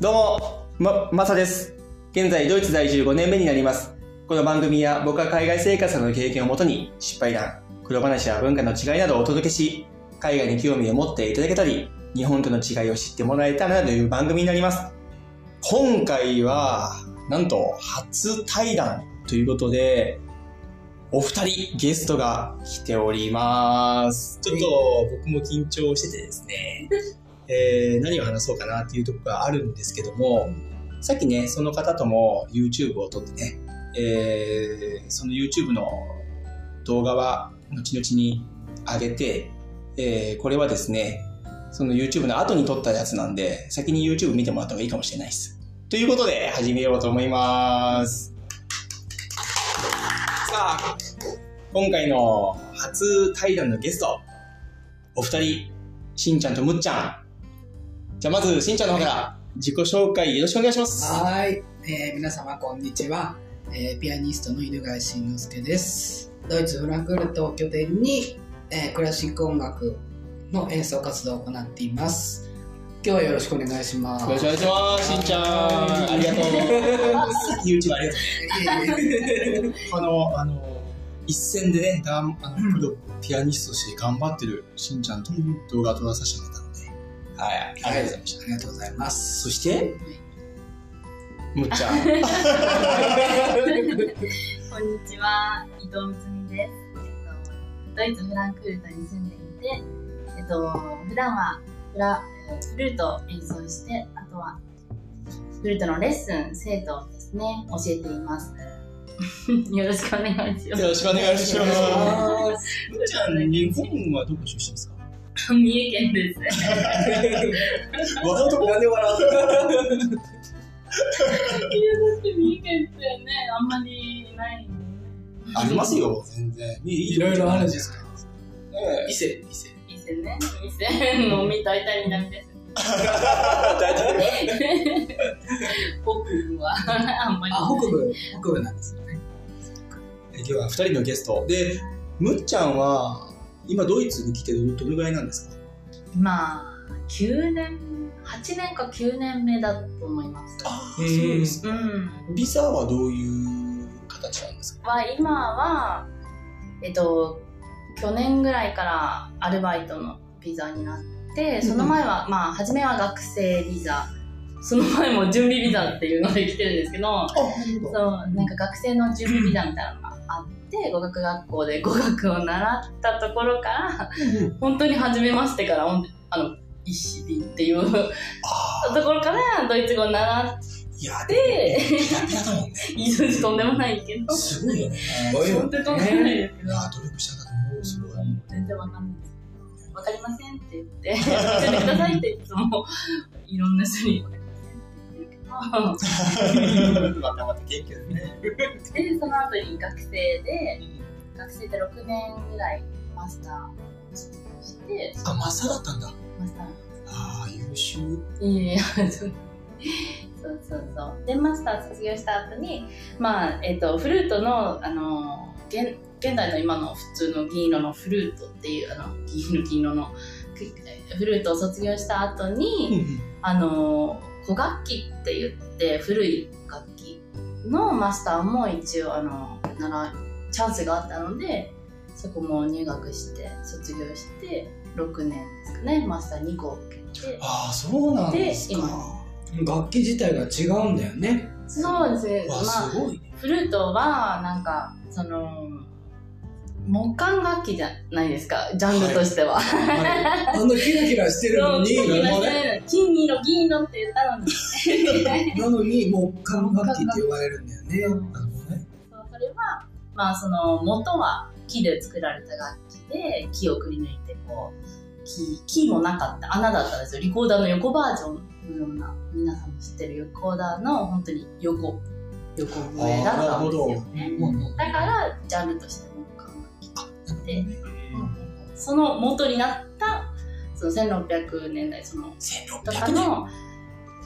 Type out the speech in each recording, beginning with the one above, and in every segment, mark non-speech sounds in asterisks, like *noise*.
どうも、ま、まさです。現在、ドイツ在住5年目になります。この番組は僕は海外生活の経験をもとに、失敗談、黒話や文化の違いなどをお届けし、海外に興味を持っていただけたり、日本との違いを知ってもらえたらなという番組になります。今回は、なんと、初対談ということで、お二人ゲストが来ております。ちょっと僕も緊張しててですね、*laughs* えー何を話そうかなっていうとこがあるんですけども、さっきね、その方とも YouTube を撮ってね、えーその YouTube の動画は後々に上げて、えーこれはですね、その YouTube の後に撮ったやつなんで、先に YouTube 見てもらった方がいいかもしれないです。ということで、始めようと思います。さあ、今回の初対談のゲスト、お二人、しんちゃんとむっちゃん。じゃあまず、しんちゃんの方から自己紹介よろしくお願いします。はい、えー皆様こんにちは、えーピアニストの犬飼慎之介です。ドイツフランクフルトを拠点に、えークラシック音楽の演奏活動を行っています。今日はよろしくお願いします。よろしくお願いします。しんちゃん、ありがとう。*laughs* YouTube ありがとう。ね。あの、あの、一戦でね、がんあのプロピアニストとして頑張ってるしんちゃんと動画を撮らさせてもらっはい、ありがとうございました。ありがとうございますそして、むっちゃん。*laughs* こんにちは、伊藤むつみです。えっと、ドイツ・フランクフルトに住んでいて、えっと、普段はフラえーフルートを演奏して、あとはフルートのレッスン、生徒をですね、教えてい *laughs* ます。よろしくお願いします。よろしくお願いします。あむっちゃん、日本はどこ出身ですか？三重県です。笑うとこなんで笑ういや、だって三重県って。ね、あんまりないんでね。ありますよ、全然。いいろいろあるんですか。ね。伊勢伊勢伊勢ね、伊勢のみ大体南です。大体北部はあんまり。ないあ北部。北部なんですよね。今日は2人のゲスト。でむっちゃんは今ドイツに来てどどれぐらいなんですか？まあ、9年、8年か9年目だと思います。あそうですうん。ビザはどういう形なんですか？は、今は、えっと、去年ぐらいからアルバイトのビザになって、その前は、まあ、初めは学生ビザ、その前も準備ビザっていうので来てるんですけど、そう、なんか学生の準備ビザみたいなのがあって、語学学校で語学を習ったところから、本当に初めましてから、あの、一子瓶っていうあところからドイツ語を習っいやでピラピラだも *laughs* んね。いい数字とんでもないけど、すごいよね。本当にとんでもないですけど、いや努力したんだと思う。すごい全然わかんないです。わかりませんって言って、教えてくださいっていつもいろんな人にまたまた元気だねで、その後に学生で、学生で6年ぐらいマスターして、あマサだったんだ。マスター。ああ優秀いやいや、そうそうそう。で、マスター卒業した後に、まあ、えっ、と、フルートの、あの、現現代の今の普通の銀色のフルートっていう、あの、銀色のくフルートを卒業した後に、あの、古楽器って言って、古い楽器のマスターも一応、あの、習い、チャンスがあったので、そこも入学して、卒業して、6年ですかね、マスター2個受けて、ああそうなんですで今。か楽器自体が違うんだよね。そうですね。まわあ、フルートは、なんか、その、木管楽器じゃないですか、ジャンルとしては。あんなキラキラしてるのに金色してる金色、銀色って言ったのに。なのに木管楽器って呼ばれるんだよねねそうそれは、まあ、その、元は木で作られた楽器で、木をくり抜いて、こう、木、木もなかった、穴だったんですよ。リコーダーの横バージョンのような、皆さんも知ってるリコーダーの、本当に横、横笛だったんですよね。だから、ジャンルとしてその元になった、その1600年代、その、とか1600年の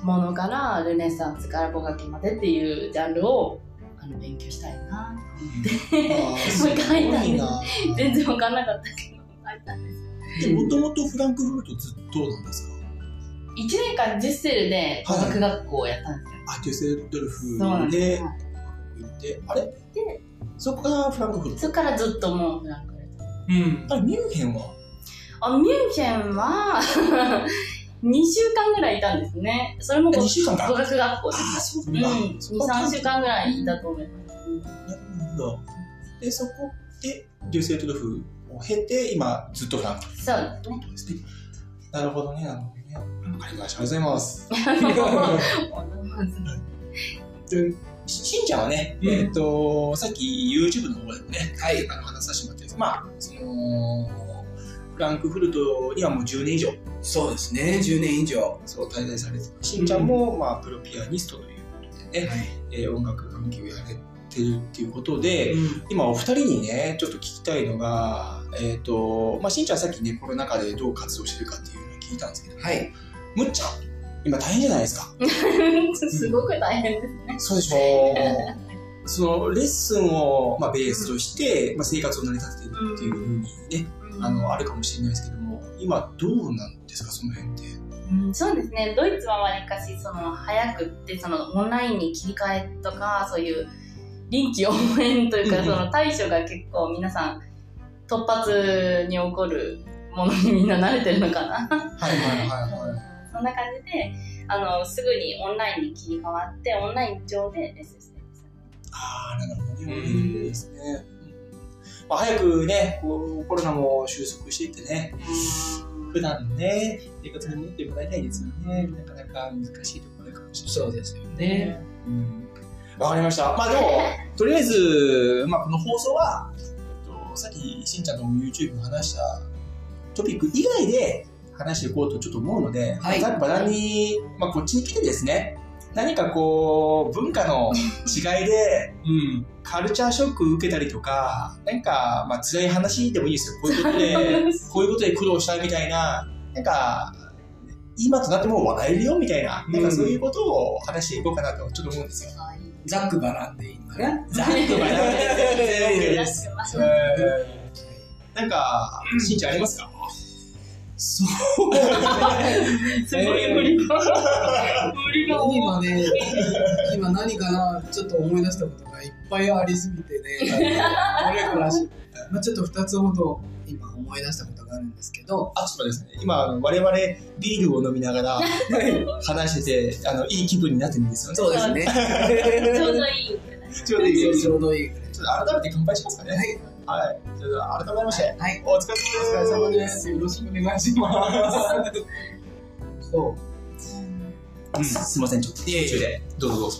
ものから、ルネサンスから古楽器までっていうジャンルを、あの、勉強したいなと思って。もう一回書いたんです全然わかんなかったけど、書いたんです。でもともとフランクフルトずっとなんですか？1年間デュッセルで語学学校をやったんですよ。あ、デュッセルドルフであれ？そこからフランクフルト。そこからずっともうフランク。うん。あれ、ミュンヘンは？あ、ミュンヘンは *laughs* 2週間ぐらいいたんですね。それも語二週間か語学学校であ、そうす。なんだ。うん、2、3週間ぐらいいたと思います。うんなるほど。で、そこで、デュッセルフを経て、今、ずっとフランクフそうですね。ルトですね。なるほどね、なるほどね。わかりました。ありがとうございます。*laughs* でししんちゃんはね、うんえっ、と、さっき YouTube の方でもね、はい。あの話させてもらったんですまあ、その、フランクフルトにはもう10年以上、そうですね。10年以上。そう、滞在されてて、しんちゃんも、まあ、プロピアニストということでね、はい。えー音楽関係をやれてるっていうことで、うん今お二人にね、ちょっと聞きたいのが、えっ、と、まあ、しんちゃんさっきね、コロナ禍でどう活動してるかっていうのを聞いたんですけど、はい。むっちゃん、今大変じゃないですか。*laughs* すごく大変ですね。そうでしょう。そのレッスンを、まあ、ベースとして、まあ、生活を成り立ててるっていうふうにね、あの、あるかもしれないですけども、今どうなんですか、その辺って？うん、そうですね。ドイツはわりかし、その、早くって、その、オンラインに切り替えとか、そういう、臨機応変というか、うんその、対処が結構皆さん、突発に起こるものにみんな慣れてるのかな。はいはいはい *laughs* そんな感じで、あの、すぐにオンラインに切り替わって、オンライン上でレッスン。ああ、なるほどね。うんいいですね。うんまあ、早くね、こうコロナも収束していってね、普段のね、生活に戻ってもらいたいですよね。なかなか難しいところかもしれない。そうですよね。うんわかりました。まあでも、*laughs* とりあえず、まあこの放送は、えっと、さっきしんちゃんとも YouTube で話したトピック以外で話していこうとちょっと思うので、はいざっばらんに、まあこっちに来てですね、何かこう、文化の違いで、うん。カルチャーショック受けたりとか、なんか、まあ辛い話でもいいですよ。こういうことで、こういうことで苦労したみたいな、なんか、今となっても笑えるよみたいな、なんかそういうことを話していこうかなとちょっと思うんですよ。ざっくばらんでいいのかな。ざっくばらんで出してますなんか、しんちゃんありますか？そう。*laughs* すごい無理が。無理が多い。今ね、今何かな、ちょっと思い出したことがいっぱいありすぎてね、*laughs* どれからし、まあ、ちょっと2つほど今思い出したことがあるんですけど、あ、ちょっとですね、今、あの我々ビールを飲みながら話してて、あの、いい気分になってるんですよね。そうですね。*laughs* ちょうどいい。ちょうどいいちょうどいい。ちょっと改めて乾杯しますかね。はい。はい。じゃあ、改めまして、はい。お疲れお疲れ様です。よろしくお願いします。そう。すすいません、ちょっと途中で。どうぞどうぞ。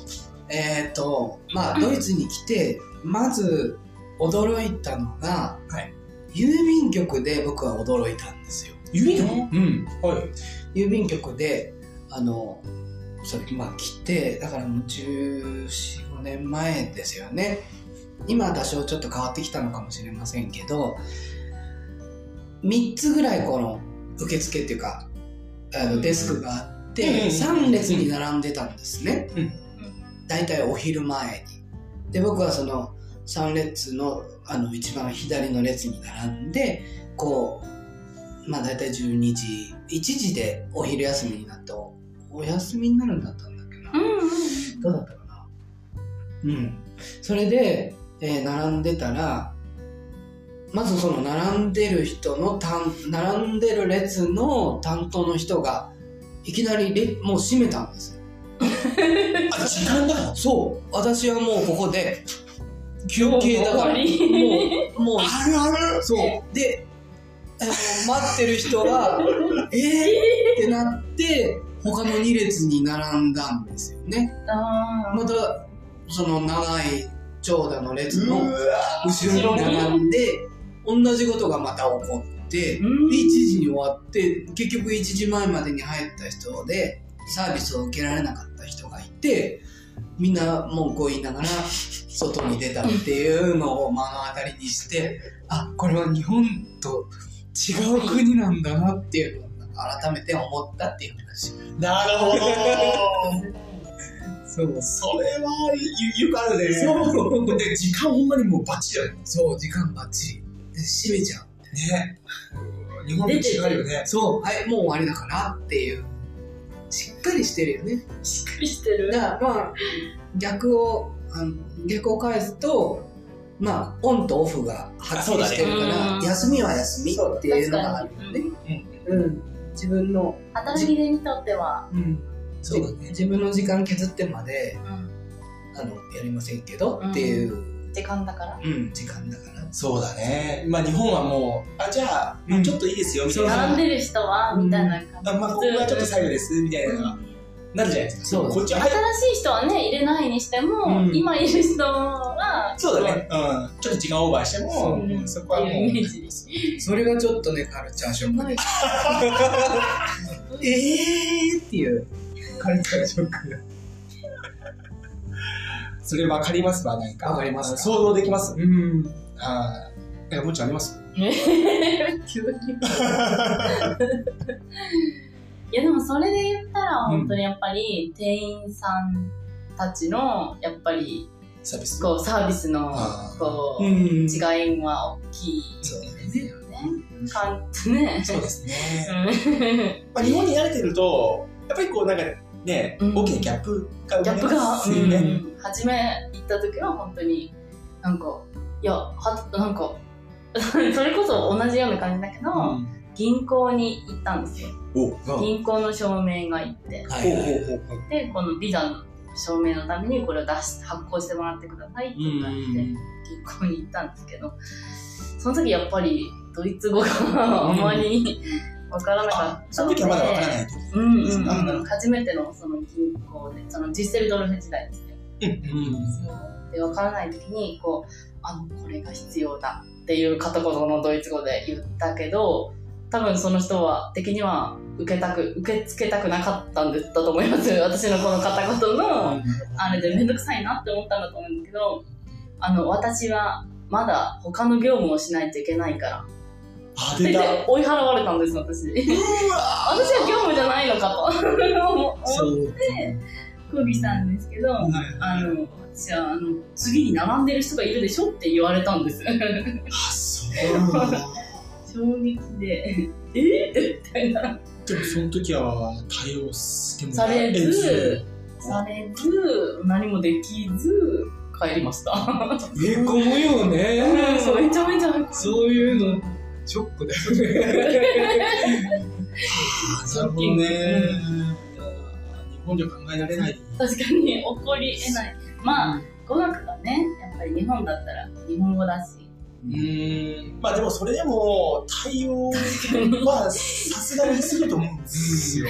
えっ、と、まあ、ドイツに来て、まず驚いたのが、はい郵便局で僕は驚いたんですよ。指でねうん。はい。郵便局で、あの、それ、まあ、来て、だからもう14、5年前ですよね。今は多少ちょっと変わってきたのかもしれませんけど、3つぐらいこの受付っていうか、あのデスクがあって、うん3列に並んでたんですね。うん大体お昼前に。で、僕はその3列のあの一番左の列に並んで、こう、まあ大体12時、1時でお昼休みになってお、お休みになるんだったんだっけな。うんうん。どうだったかなうん。それで、えー並んでたら、まずその並んでる人の担、並んでる列の担当の人が、いきなりレもう閉めたんです。*laughs* あ、時間だ。そう。私はもうここで、休憩だから、もう、もう、あるある。そう。で、あの待ってる人が、*laughs* えー？ってなって、他の2列に並んだんですよね。あまた、その長い長蛇の列の後ろに並んで、同じことがまた起こって、ーうん1時に終わって、結局1時前までに入った人で、サービスを受けられなかった人がいて、みんな文句を言いながら、外に出たっていうのを目の当たりにして、あ、これは日本と違う国なんだなっていうのを改めて思ったっていう話。なるほど。*laughs* そうそれはゆよくあるね。そうで、時間ほんまにもうバッチリだよね。そう、時間ばっちり。で、閉めちゃう。ね。日本と違うよね。そう、はい、もう終わりだからっていうしっかりしてるよね。しっかりしてるだからまあ、逆を、あの逆を返すと、まあ、オンとオフがはっきりしてるから、ね休みは休みっていうのがあるよね。うん。自分の、働き手にとっては、うん。そうだね自分の時間削ってまで、うんあの、やりませんけど、っていう、時間だから？うん、時間だから。そうだね。まあ日本はもう、あ、じゃあ、まあちょっといいですよ、みたいな。並んでる人はみたいな感じあまあ、ここがちょっと最後です、みたいなのが、なるじゃないですか。そうこっちは、はい。新しい人はね入れないにしても、うん今いる人はそうだね。うん。ちょっと時間オーバーしても、そううんそこはもう、っていうイメージそれがちょっとね、カルチャーショックで。*laughs* えーっていう、カルチャーショック。それわかりますわ、なんか。わかりますか？想像できます？うん。ああ。なんかもうちあります？急にいやでもそれで言ったら本当にやっぱり店員さんたちのやっぱりサービス。こうサービスのこううん。違いは大きいそうだですね。よね。そうですね。日本に慣れてると、やっぱりこうなんかね、うん。大きなギャップが生まれます。よね。うん。初め行った時は本当になんかいやはなんか *laughs* それこそ同じような感じだけど、うん。銀行に行ったんですよ。銀行の証明がいって。はいはいでこのビザの証明のためにこれを出し発行してもらってくださいって言われて銀行に行ったんですけどその時やっぱりドイツ語があまりわからなかあったその時はまだわからない時。うんうんですかうん、初めてのその銀行でそのディッセルドルフ時代ですね。うん。で分からない時にこうあのこれが必要だっていう片言のドイツ語で言ったけど多分その人は的には受けたく受け付けたくなかったんだと思います。*laughs* 私のこの片言のあれで面倒くさいなって思ったんだと思うんですけどあの私はまだ他の業務をしないといけないからあ、って。言って追い払われたんです私私は業務じゃないのかと思。って抗議したんですけど、あの、私は、あの、次に並んでる人がいるでしょって言われたんです。あ、そう。*laughs* 衝撃で、えー、みたいな。でもその時は対応してもされえず、されず、何もできず、帰りました。へこむよね。*laughs* そうめちゃめちゃ。そういうの、ショックだよね。なるほどね。日本では考えられない。確かに起こり得ない。まあ、語学がね、やっぱり日本だったら日本語だし。うーん。まあでもそれでも対応はさすがにすると思うんですよ。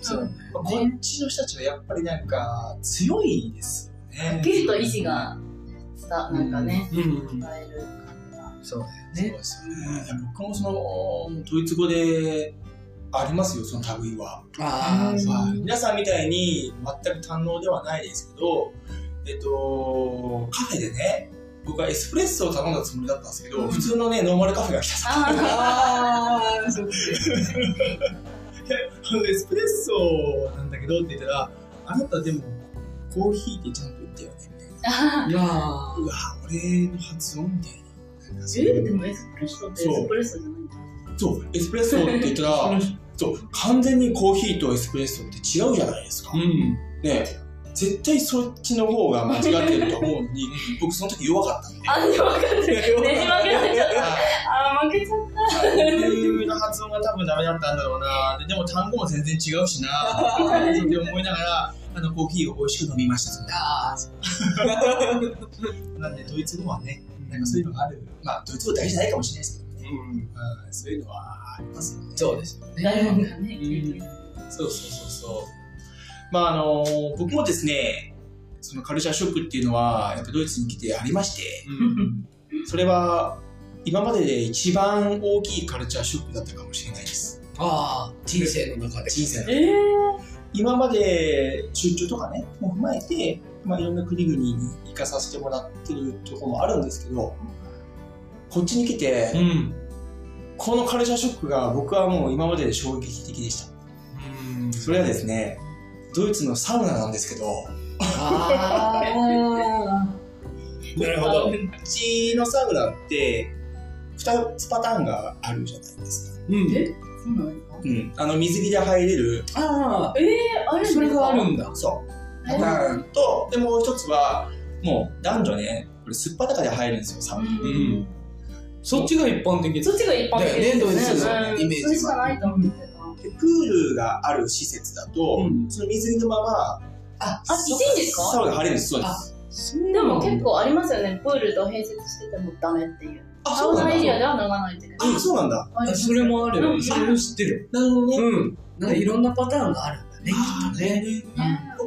そう。まあこっちの人たちはやっぱりなんか強いですよね。はっきりと意思が伝わ、なんかね、うん。伝える。そうだそうよね。ですよね。いや僕もその、ドイツ語でありますよ、その類は。ああ、皆さんみたいに全く堪能ではないですけど、えっと、カフェでね、僕はエスプレッソを頼んだつもりだったんですけど、うん普通のね、ノーマルカフェが来たさ。あああ、そうあの *laughs* エスプレッソなんだけどって言ったら、あなたでもコーヒーってちゃんと言ったよねみたいな。あ。いやーうわ、俺の発音みたいな。えでもエスプレッソってエスプレッソじゃないんだ。そう、エスプレッソって言ったら、*laughs* そう、完全にコーヒーとエスプレッソって違うじゃないですか。うん。ね絶対そっちの方が間違ってると思うのに、僕その時弱かったんで。あ、でも分かる。ねじ負けになっちゃった。ああ、負けちゃっ僕の発音が多分ダメだったんだろうなででも単語も全然違うしなって思いながらあのコーヒーを美味しく飲みましたあ *laughs* なんでドイツ語はねなんかそういうのがある。まあドイツ語大事じゃないかもしれないですけどね、うん、そういうのはありますよね。そうですよね。そうそうそうそう。まああの僕もですねそのカルチャーショックっていうのはやっぱドイツに来てありましてそれは今までで一番大きいカルチャーショックだったかもしれないです。ああ、人生の中で。人生のえ今まで出張とかね、も踏まえて、まあ、いろんな国々に行かさせてもらってるところもあるんですけど、こっちに来て、ん。このカルチャーショックが僕はもう今までで衝撃的でした。それはですね、ドイツのサウナなんですけど、ああ。*laughs* なるほど。うちのサウナって、2つパターンがあるじゃないですか。うん。え？そうなんですか？うん。あの、水着で入れる、あえああ、それがあるんだ。そう、えパターンと、で、もう一つは、もう男女ね、これ、すっぱだかで入るんですよ、サウナ。んそっちが一般的そっちが一般的ですねドイメージはそれしかないと思ってた。でプールがある施設だと、うんその水着のまま、あ、あ、いいんですサかウナ入れるんです、そうです。でも結構ありますよね。プールと併設しててもダメっていう。あ、サそうなんだウナエリアでは脱がないといけない。あ、そうなんだ。それもあるよ。うんそれも知ってる。なるほどね。うん。なんかいろんなパターンがあるんだね、きっとね。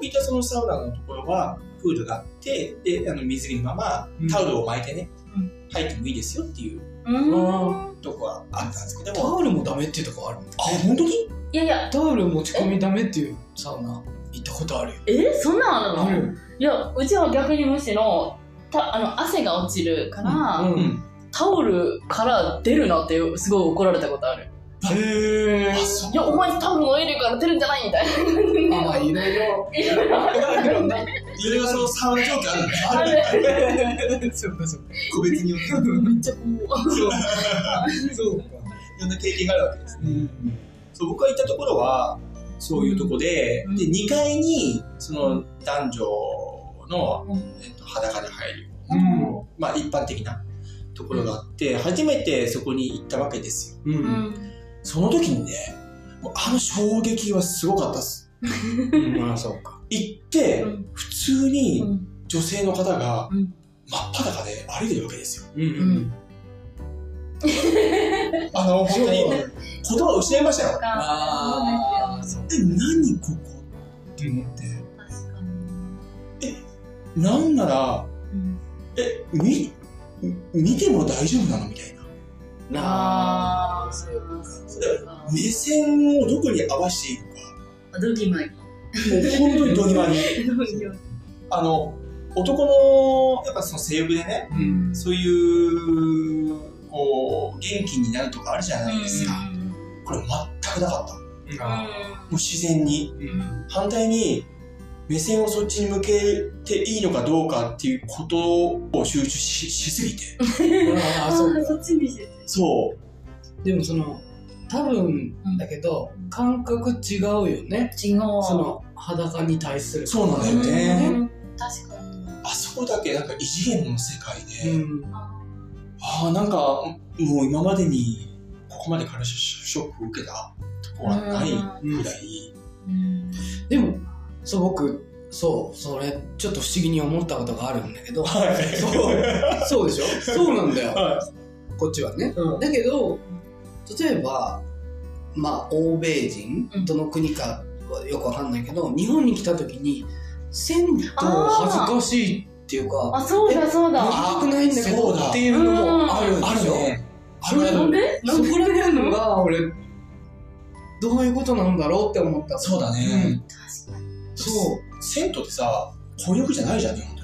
ね僕いたそのサウナのところは、プールがあって、で、あの水着のままうんタオルを巻いてね、うん入ってもいいですよっていううん。とこはあったんですけどタも。オルもダメっていうとこあるんだあ、本当に？いやいや、タオル持ち込みダメっていうサウナ行ったことあるよ。え？そんなんあるの？る。いや、うちは逆にむしろ、たあの汗が落ちるから、うんうん。タオルから出るなってすごい怒られたことある。へあ、そういや、お前タオルのエリアから出るんじゃないみたいな。あ、まあいろいろ。いろいろいろ。いろいろそのサウナ状況あるんですある。そうかそうか。個別によって。めっちゃこう。そうそうか。いろんな経験があるわけです。うん。そう僕が行ったところは、そういうとこで、うんで、2階に、その男女の、うんえっと、裸で入る、うんまあ一般的なところがあって、初めてそこに行ったわけですよ。う。うんん。その時にね、あの衝撃はすごかったです。まあそうか。行って、うん普通にうん女性の方がうん真っ裸で歩いてるわけですよ。うんうん。あの、本当に言葉を失いましたよ。ああ、そう。え、何ここって思って。確かに。なんなら、うんえ、み、見ても大丈夫なのみたいな。ああ、そうそうか。目線をどこに合わせていくか。あドギマギ。もう本当にドギマギ。ドギマギ。あの、男の、やっぱその性欲でね、うん。そういう、こう、元気になるとかあるじゃないですか。これ全くなかった。もあう自然に。ーうん。反対に、目線をそっちに向けていいのかどうかっていうことを集中ししすぎて。*laughs* ああ、そっちにして。そう。でもその、多分だけど、感覚違うよね。違う。その、裸に対する。そうなんだよねうん確かに。あそこだけなんか異次元の世界で、うん。ああ、なんか、もう今までに、ここまでカルチャーショックを受けたとこはないぐらい、うんでも、そう、僕、そう、それ、ちょっと不思議に思ったことがあるんだけど、はい。そう、そうでしょ？そうなんだよ。はこっちはね。うんだけど、例えば、まあ、欧米人、うんどの国かはよくわかんないけど、日本に来た時に、銭湯恥ずかしいっていうか、あ、そうだそうだ。行きたくないんだけどそうだっていうのもあるでしょ？あるなんで？そこら辺のが、俺、どういうことなんだろうって思った。そうだうんね。確かに。そう。銭湯ってさ、混浴じゃないじゃん、日本。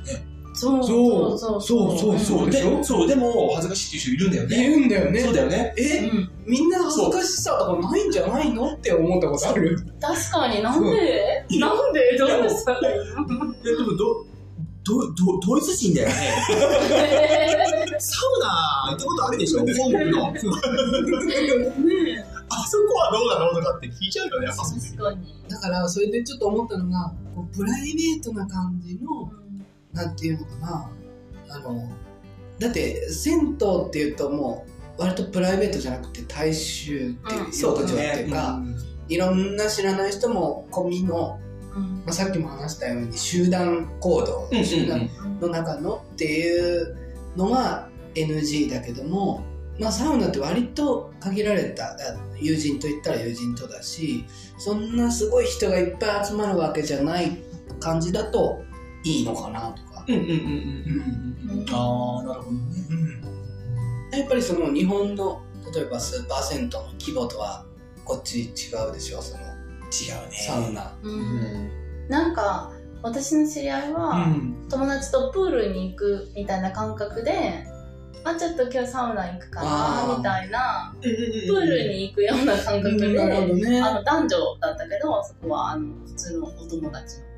そうそうそうそうそうそう、でしょ？で、そう、でも、恥ずかしいっていう人いるんだよね。言うんだよね。そうだよね。え、うんみんな恥ずかしさとかないんじゃないのって思ったことある？確かになんで？なんで？どうしたらいでも、ど、ど、ど、ドイツ人だよね。*laughs* サウナ行ったことあるでしょ？本国の。*laughs* ねあそこはどうなのとかって聞いちゃうよね、やっぱそう確かに。だから、それでちょっと思ったのが、こうプライベートな感じの、なんていうのかな、あの、だって、銭湯っていうともう、割とプライベートじゃなくて大衆っていう、うん。そうだっていうか、いろんな知らない人も込みの、うん。まあ、さっきも話したように集団行動、うんうんうん。集団の中のっていうのは NG だけども、まあ、サウナって割と限られたあ友人といったら友人とだしそんなすごい人がいっぱい集まるわけじゃない感じだといいのかなとか、うんうんうんうんうん。ああ、なるほどね。やっぱりその日本の例えばスーパー銭湯の規模とはこっち違うでしょ？その違うね。サウナ。うんなんか私の知り合いは、ん友達とプールに行くみたいな感覚で、あ、ちょっと今日サウナ行くかなみたいな、プールに行くような感覚で。あの男女だったけど、そこはあの普通のお友達の。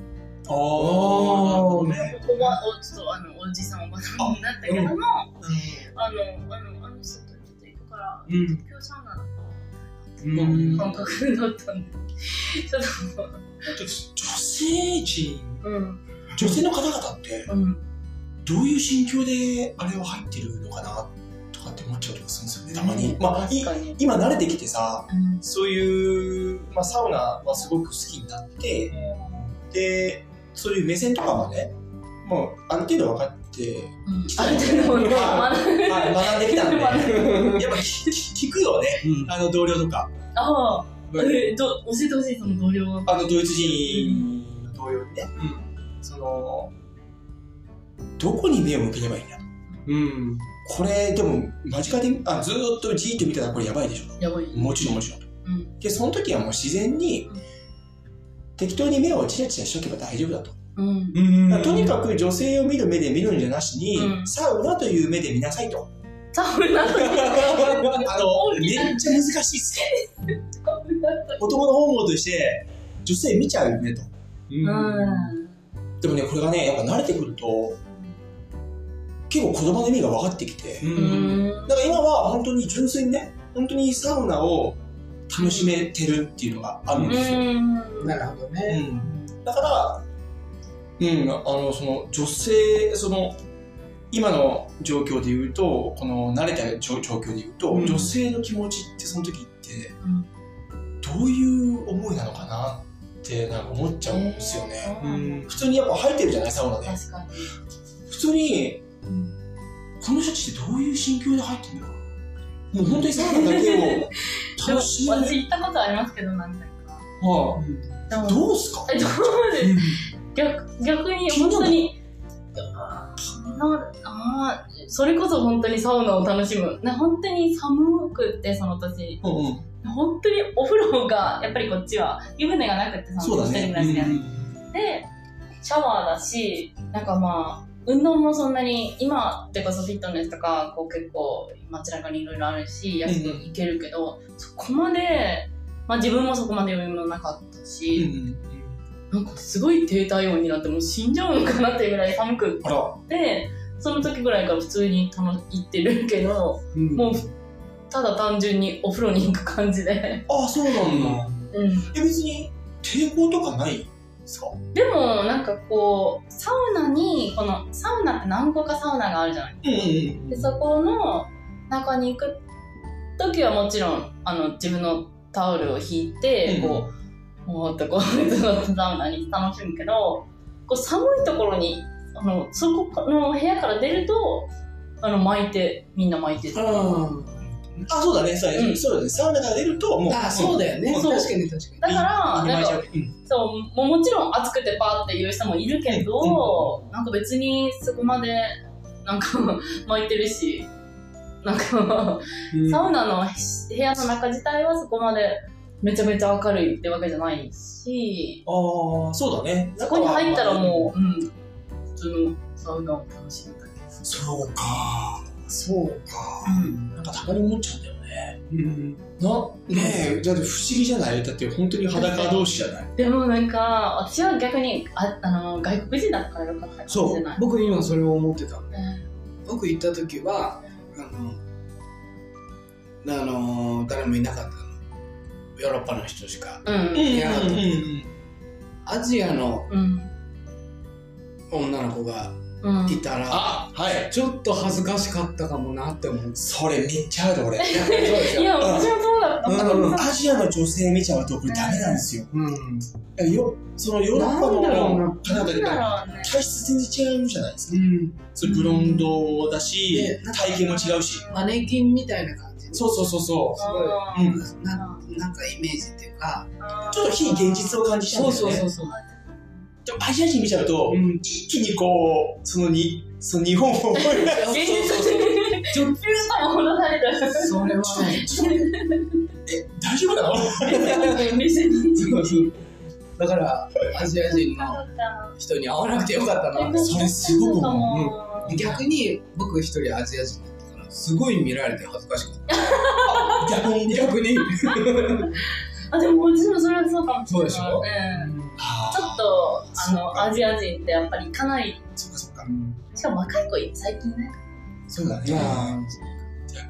おばおちょっとあのおじさんおばさんになったけども、あのあのあの人とちょっと行くから、うん今日サウナだっうん感覚だったんで。ちょっ女性陣、と、うん。女性の方々って、うん。どういう心境であれは入ってるのかなとかって思っちゃうとかするんですよね、たまに。まあ。今慣れてきてさ、うん。そういう、まあ、サウナはすごく好きになって、で、そういう目線とかもね、もうある程度分かって、うん。ある程度あはい学んできたんで、やっ学ぱ聞聞くよね、あの同僚とか。ああ、え、ど、教えてほしい、その同僚は。あのドイツ人の同僚にね、その、どこに目を向ければいいんだ？と。うん。これ、でも、間近で、あ、ずーっとじーっと見てたらこれやばいでしょ。やばい。もちろんもちろん。うん。で、その時はもう自然にうん、適当に目をチラチラしとけば大丈夫だと。うん。うんだとにかく女性を見る目で見るんじゃなしに、うんサウナという目で見なさいと。サウナとあの、めっちゃ難しいっすよ。*laughs* 男の本望として、女性見ちゃうよねと。うん。でもね、これがね、やっぱ慣れてくると、結構言葉の意味が分かってきて。だから今は本当に純粋にね、本当にサウナを楽しめてるっていうのがあるんですよ。うん。なるほどうね。ん。だから、うん、あの、その女性、その、今の状況で言うと、この慣れた状状況で言うと、うん女性の気持ちってその時って、うんどういう思いなのかなってなんか思っちゃうんですよね。うん。普通にやっぱ入ってるじゃない、サウナで。確かに。普通に、うんこの人たちってどういう心境で入ってんだろうもう本当にサウナだけを楽しめる。私行ったことありますけど、何回か。はでもあ、どうすか？え、どうで？す逆逆に、本当に、あー気になるあーそれこそ本当にサウナを楽しむ。ね、本当に寒くって、その年。うんうん。本当にお風呂が、やっぱりこっちは、湯船がなくって、そのそうだね一人暮らしで、で、シャワーだし、なんかまあ、運動もそんなに、今ってこそフィットネスとか、こう結構街中にいろいろあるし、安く行けるけど、そこまで、まあ自分もそこまで余裕もなかったうんうし、ん。なんかすごい低体温になってもう死んじゃうのかなっていうぐらい寒くって、その時ぐらいから普通に楽行ってるけど、うん。もう、ただ単純にお風呂に行く感じで。ああ、そうなんだ。うん。え、別に抵抗とかないですか？でも、なんかこう、サウナに、この、サウナって何個かサウナがあるじゃないうんうんで、そこの中に行く時はもちろん、あの、自分のタオルを引いて、うんこう、もーっとこう、*laughs* サウナに楽しむけど、こう、寒いところに、あの、そこの部屋から出ると、あの、巻いて、みんな巻いてる。うん。あ、そうだね、そうそうだね。サウナから出ると、もう。あ、そうだよね。確かに確かに。だから、なんか、うんそう、もうもちろん暑くてパーっていう人もいるけど、なんか別にそこまで、なんか *laughs* 巻いてるし、なんか、うんサウナの部屋の中自体はそこまでめちゃめちゃ明るいってわけじゃないし、ああ、そうだね。そこに入ったらもう、うん、普通のサウナを楽しむだけ。そうか。そうか。うんなんかたまに思っちゃうんだよね。うん。な、ねえ、だって不思議じゃない？だって本当に裸同士じゃない？でもなんか、私は逆に、ああの、外国人だったからよかったかもしれない。僕今それを思ってたの。うん僕行った時は、あの、あの、誰もいなかったの。ヨーロッパの人しか。うん。いやうんうんアジアのうん。女の子がうん。いたら、あ、はい。ちょっと恥ずかしかったかもなって思って。それめっちゃある俺。*laughs* いや、私もそうだった。うんなんかアジアの女性見ちゃうとこれダメなんですよ。うん。よそのヨーロッパのなんだろうな方々でなんだろうね。体質全然違うじゃないですか。うん。それブロンドだしでなん、か体型も違うし。マネキンみたいな感じ。そうそうそうそすごいうんななんかイメージっていうか。ちょっと非現実を感じちゃうんだよね。そう。でもアジア人見ちゃうと、うん。一気にこう、そのに、その日本を思い出す。現実に、ちょっと戻された。それはね、え、大丈夫なの？別に。そうそう。だから、アジア人の人に会わなくてよかったな。それすごく思う逆に僕一人アジア人だったから、すごい見られて恥ずかしかった。逆にね。逆に。*laughs* あ、でも私もそれはそうかもしれない。そうでしょ？うんあの、アジア人ってやっぱり行かない。そっかそっか。しかも若い子最近ね。そうだね。まあ、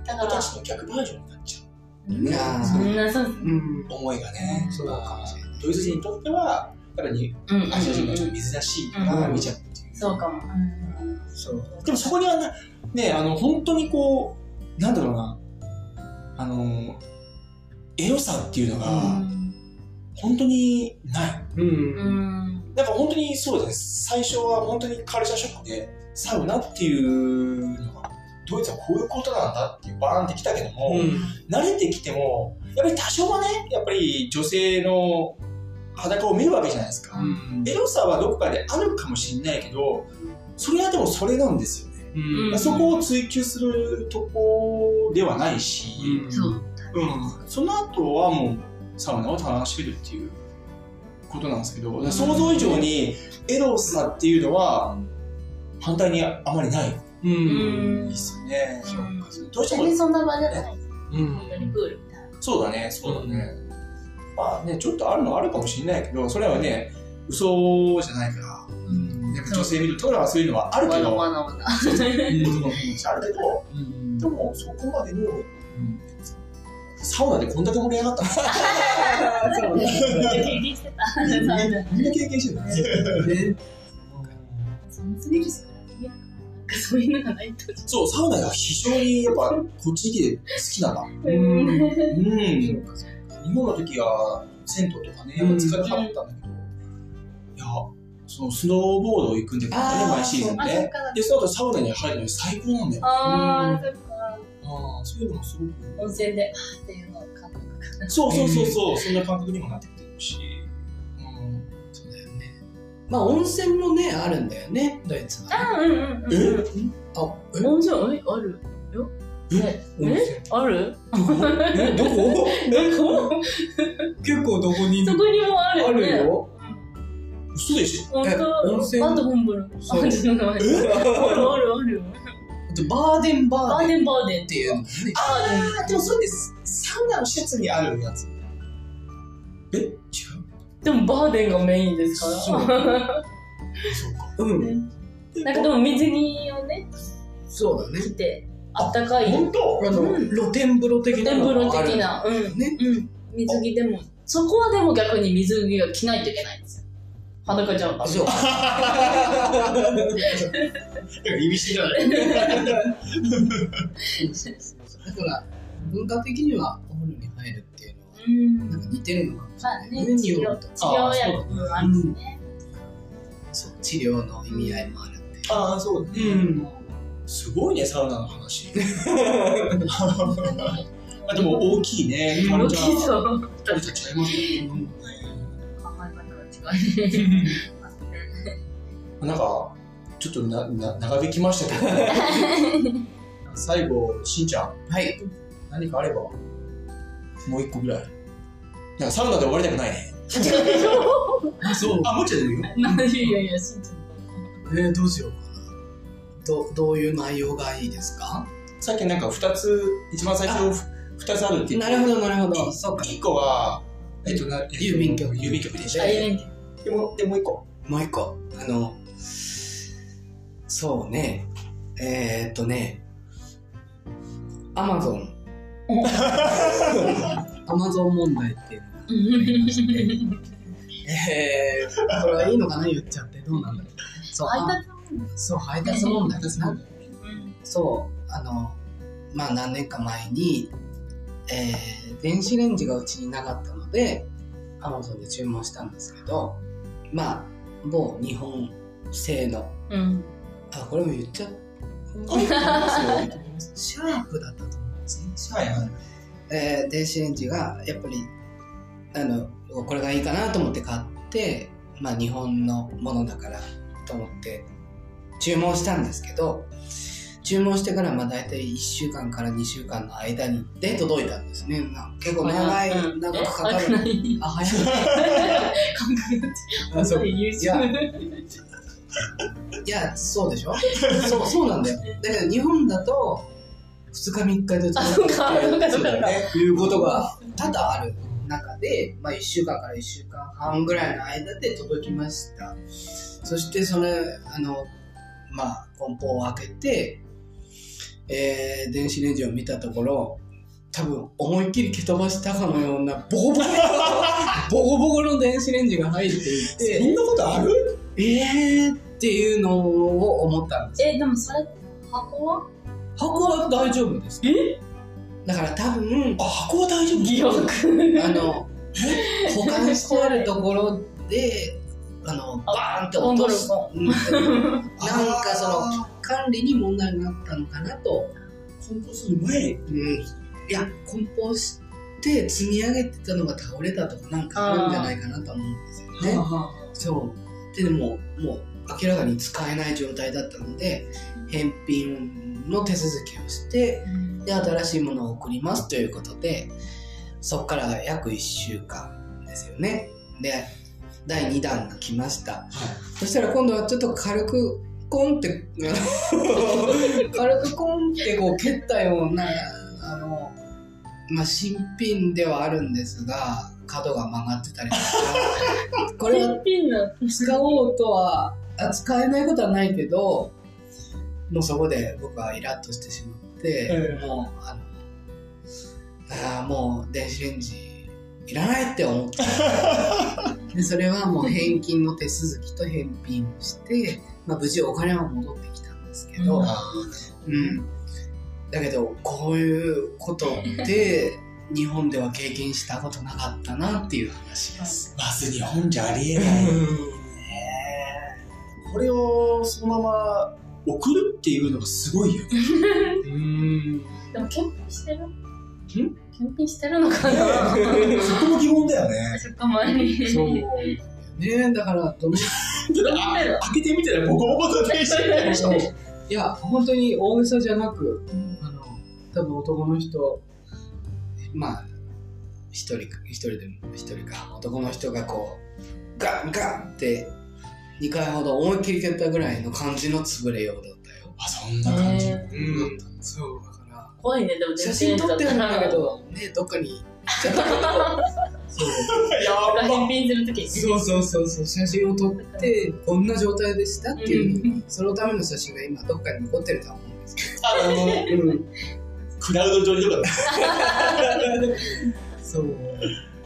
だから私の逆バージョンになっちゃう。うんいやーみんなそううん。思いがね。そうかもしれない。ドイツ人にとっては、やっぱりアジア人がちょっと珍しいから見ちゃうっていう。そうかも。うんそう。でもそこにはな、ね、あの、本当にこう、なんだろうな、あの、エロさっていうのが、本当にない。う。うんん。なんか本当にそうです。最初は本当にカルチャーショックで、サウナっていうのが、ドイツはこういうことなんだってバーンってきたけども、慣れてきても、やっぱり多少はね、やっぱり女性の裸を見るわけじゃないですか。うん。エロさはどこかであるかもしれないけど、それはでもそれなんですよね。うん。そこを追求するとこではないし、そう。うん、その後はもうサウナを楽しめるっていうことなんですけど、想像以上にエロさっていうのは反対にあまりない。うん。ですよね。うん。どうしてもそんな場じゃない。うん。本当にプールみたいな。そうだね、そうだね。まあね、ちょっとあるのはあるかもしれないけど、それはね、嘘じゃないから、うん。やっぱ女性見るとはそういうのはあるけど、わなわなわな。そうそう、あるけど、うん。でもそこまでの、サウナでこんだけ盛り上がったの？*laughs* そうね。経験してた。みんな経験してるね。寒すぎるしなんかそういうのがないと。そう、サウナが非常にやっぱこっちに来て好きなんだ。うん。うん。そうか日本の時は銭湯とかね、やっぱ使ったんだけど、いや、そのスノーボード行くんだけどね、毎シーズンあ、そっね。か。で、その後サウナに入るのに最高なんだよ。ああ、そっか。ああ、そういうのもすごく。温泉で、あーっていうのを感覚が。そうそうそうそう、そんな感覚にもなってきてるし。うん。そうだよね。まあ温泉もね、あるんだよね、ドイツは。あうんうんうん。え？あ、え？温泉え？あるよ。え？温泉え？ある？え、どこ？*laughs* どこ？結構どこに？そこにもあるね。るよ。嘘でしょ？温当？泉？バートホンブル。そうあるあるあるよ。バーデンバーデンっバーデンバーデンていう。ああ、でもそうです。サウナの施設にあるやつ。え？違うでもバーデンがメインですから。そうそうか。うん。なんかでも水着をね、そうだね。着て、あったかい。本当？あの、うん露天風呂的な天風呂的な。うん。ね。うん。水着でも、そこはでも逆に水着が着ないといけないんですよ。裸じゃん。あ、そう。意味深だね。だから、文化的にはお風呂に入るっていうのは、うん。なんか似てるのかもしれないね。治療、薬もあるしね。そう、治療の意味合いもあるって。ああ、そうだね。うん。すごいね、サウナの話。*laughs* あでも大きいね。大きいますね。考え方が違う。なんか、ちょっとなな長引きましたけど、*laughs* 最後、しんちゃん、はい。何かあれば、もう一個ぐらい。なんかサウナで終わりたくないね。あ、そう。あ、もうちょいでいいやいや、しんちゃん。えー、どうしようかな。どどういう内容がいいですか？さっきなんか二つ、一番最初、二つあるって言ってなるほど、なるほど。そうか。一個は、えっと、郵便局郵便局でした。大変でも、でもう一個。もう一個。あの、そうね。えー、っとね、アマゾン。アマゾン問題っていうのがありまして。*laughs* えー、これはいいのかな言っちゃって。どうなんだろう。そう、配あ達そう、配達問題ですな。うんそう、あの、まあ何年か前に、えー、電子レンジがうちになかったので、アマゾンで注文したんですけど、まあ、某日本製の、うん。あ、これも言っちゃう？シャープだったと思うんですね。はいはい。えー電子レンジがやっぱりあのこれがいいかなと思って買って、まあ、日本のものだからと思って注文したんですけど注文してからまあ大体1週間から2週間の間にで届いたんですね。な結構長い、うん長くかかえ早くなるい。あ早い。*laughs* 感覚があそう優秀いやいやそうでしょ？そうそうなんだよ。だけど日本だと2日3日であそうかそうかそうかそうだよね。いうことが多々ある中で、まあ、1週間から1週間半ぐらいの間で届きました。そしてそれあのまあ梱包を開けて、えー電子レンジを見たところ多分思いっきり蹴飛ばしたかのようなボコボコボコボコの電子レンジが入っていてそんなことある？えーっていうのを思ったんです。え、でもそれ、箱は？箱は大丈夫です。え？だから多分あ、箱は大丈夫？疑惑。あの保管してあるところであのバーンって落とす。あうん。なんかその管理に問題があったのかなと、梱包する前。うん、いや梱包して積み上げてたのが倒れたとかなんかあるんじゃないかなと思うんですよね。そう。ででももう明らかに使えない状態だったので返品の手続きをしてで新しいものを送りますということでそこから約1週間ですよね。で第2弾が来ました、そしたら今度はちょっと軽くコンって *laughs* 軽くコンってこう蹴ったようなあのまあ新品ではあるんですが角が曲がってたりとか。*laughs* これは使おうとはあ使えないことはないけどもうそこで僕はイラッとしてしまって、ええ。もうあのあーもう電子レンジいらないって思って。*laughs* でそれはもう返金の手続きと返品をして、まあ、無事お金は戻ってきたんですけど、うん、だけどこういうことって日本では経験したことなかったなっていう話です。まず日本じゃありえない。これをそのまま送るっていうのがすごいよね。うんでも検品してる？検品してるのかな？*laughs* そこも疑問だよね。そこまで。そう。ねだから、どの、開けてみたらボコボコと電子レンジそう。いや、本当に大げさじゃなく、あの、多分男の人、まあ、一人か、一人でも一人か、男の人がこう、ガンガンって、2回ほど思いっきり蹴ったぐらいの感じの潰れようだったよ。あ、そんな感じ。ねうん。そう、だから、怖いね、でも写真撮ってるんだけど、ね、どっかに行っちゃったけど、そう。や返品するときに。そうそうそうそう。写真を撮ってこんな状態でしたっていう、うそのための写真が今どっかに残ってるとは思うんですけあの、ど、うん、クラウド上にとか。だ。*laughs* そう。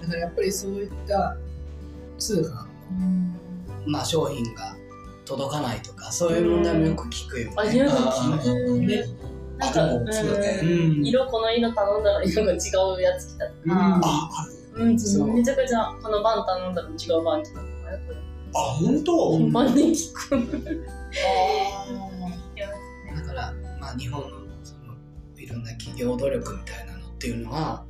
だからやっぱりそういった通販の、まあ、商品が届かないとかそういう問題もよく聞くよあ、ね、色が聞く。ね。なんか、あでもそうだね。色この色頼んだら色が違うやつ来たとうん。か。あ、ある。うん、そうめちゃくちゃこのバン頼んだら違うバン来たとかよくあ、本当？頻繁に聞く。だから、まあ、日本のそのいろんな企業努力みたいなのっていうのは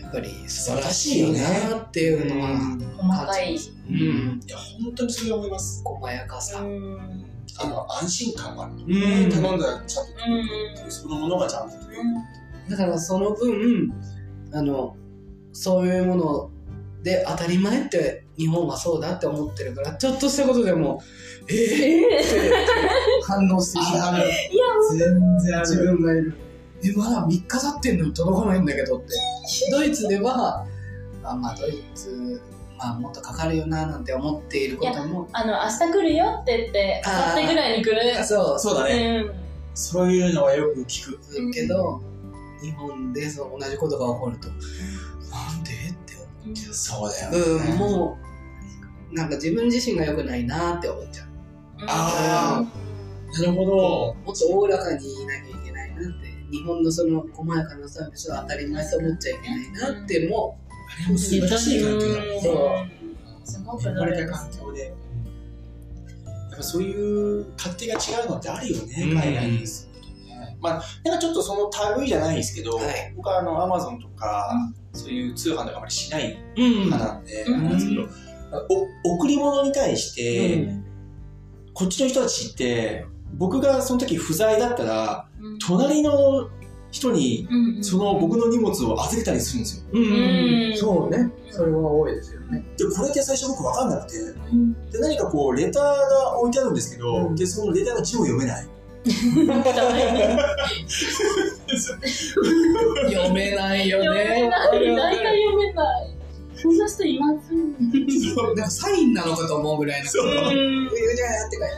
やっぱり素晴らしいなっていうのは、細かい。うん、いや、本当にそれは思います。細やかさ、うん。あの、安心感がある。うん頼んだらちゃんとうん。そのものがちゃんと届く。だからその分あのそういうもので当たり前って日本はそうだって思ってるからちょっとしたことでもえー、えって反応してしまう全然自分がいる。えまだ3日経ってんのに届かないんだけどって。ドイツではあまあドイツまあもっとかかるよななんて思っていることも。あの、明日来るよって言って、明後日ぐらいに来る。そうそうだね。うん。そういうのはよく聞く。けど、日本でその同じことが起こるとそうだよね。うん、もう、なんか自分自身が良くないなって思っちゃう。あなるほど。もっとおおらかに言いなきゃいけないなって、日本のその細やかなサービスは当たり前と思っちゃいけないなっても、あれも素晴らしい環境だね。そうすごく生まれた環境で。やっぱそういう勝手が違うのってあるよね、うん海外に住。まあ、なんかちょっとその類じゃないですけど、はい。僕はあの、アマゾンとか、そういう通販とかあまりしないうん派なんで、うんん。ですけど、お贈り物に対して、うんこっちの人たちって、僕がその時不在だったら、うん。隣の人にうんその僕の荷物を預けたりするんですよ。うんうんそうね。それは多いですよね。で、これって最初僕分かんなくて、うん。で、何かこう、レターが置いてあるんですけど、うん。で、そのレターの字を読めない。読めないよね。読めない。大体読めない。そんな人いますなんかサインなのかと思うぐらいの。そううじゃうんーって書いてあ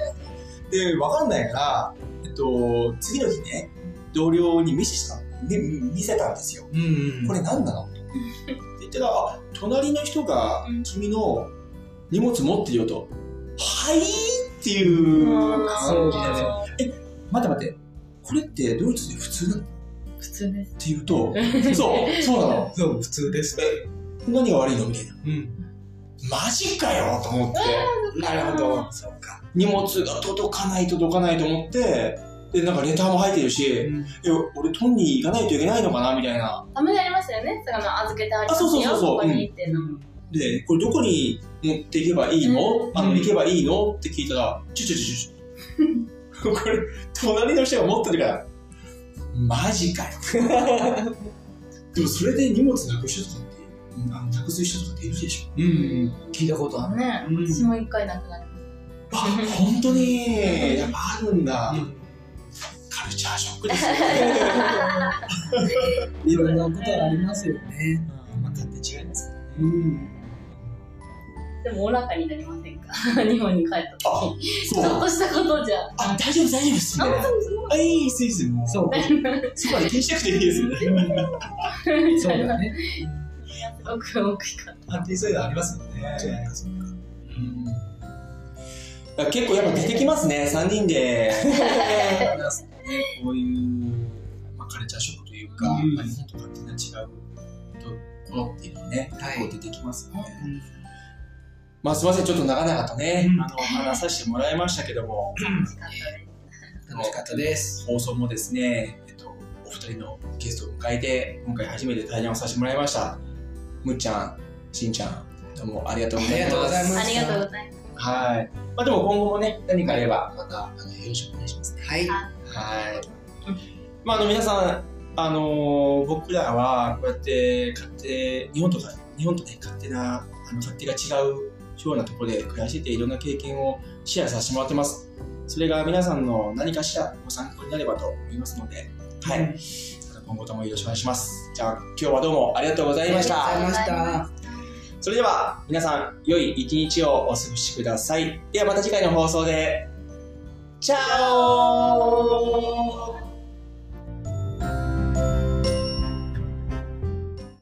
る。で、分かんないから、えっと、次の日ね、同僚にミスしたの。み見せたんですよ。うんこれ何なの？って言った隣の人がうん君の荷物持ってるよと。はい？っていう感じでね。待って待って。これってドイツで普通なの？って普通です。言うと、*laughs* そう、そうなの。そう、普通です。何が悪いの？みたいな。うん。マジかよと思って。なるほど。そうか。荷物が届かない届かないと思って、で、なんかレターも入ってるし、え、俺取んに行かないといけないのかな？みたいな。たまにありますよね。その預けてありますよ。あそうそうそうそうここにっていうの。で、これどこに持っていけばいいの、うんあの、行けばいいの？って聞いたら、ちょちょちょちょ。これ、隣の人が持ってるから、マジかよ。*laughs* でもそれで荷物なくしたとかって、なくす人とかっているでしょ。うん。聞いたことある。ね、うん私も一回なくなりあ、本当に、やっぱあるんだ。カルチャーショックですよ。*laughs* いろんなことありますよね。まあ、勝手違いますからね。うん。でもお腹になりませんか *laughs* 日本に帰ったあ時。ちそう。ょっとしたことじゃ。あ、大丈夫、大丈夫ですね。あ、そうそうあ、いいです、いいです。もう、そうか。そこまで気にしなくていいですよね。みたいな。そうだね。すごく大きかっ安定そうい *laughs* うのありますよね。結構やっぱ出てきますね、3人で。こういう、まあ、カルチャーショックというか、日本と勝手な違うところっていうのがね、はいこう出てきますよね。まあすみません、ちょっと長々とね、うんあの、お話させてもらいましたけども、た。楽しかったです。放送もですね、えっと、お二人のゲストを迎えて、今回初めて対談をさせてもらいました。むっちゃん、しんちゃん、どうもありがとうございます。ありがとうございますありがとうございます。はい。まあでも今後もね、何かあれば、また、あの、よろしくお願いしますね。はい。はい。まあ、あの、皆さん、あのー僕らは、こうやって、勝手、日本とか、日本とね、勝手な、あの、勝手が違うようなところで暮らしてて、いろんな経験をシェアさせてもらってます。それが皆さんの何かしらご参考になればと思いますので、はい。今後ともよろしくお願いします。じゃあ、今日はどうもありがとうございました。ありがとうございました。それでは皆さん良い一日をお過ごしください。ではまた次回の放送で。チャオ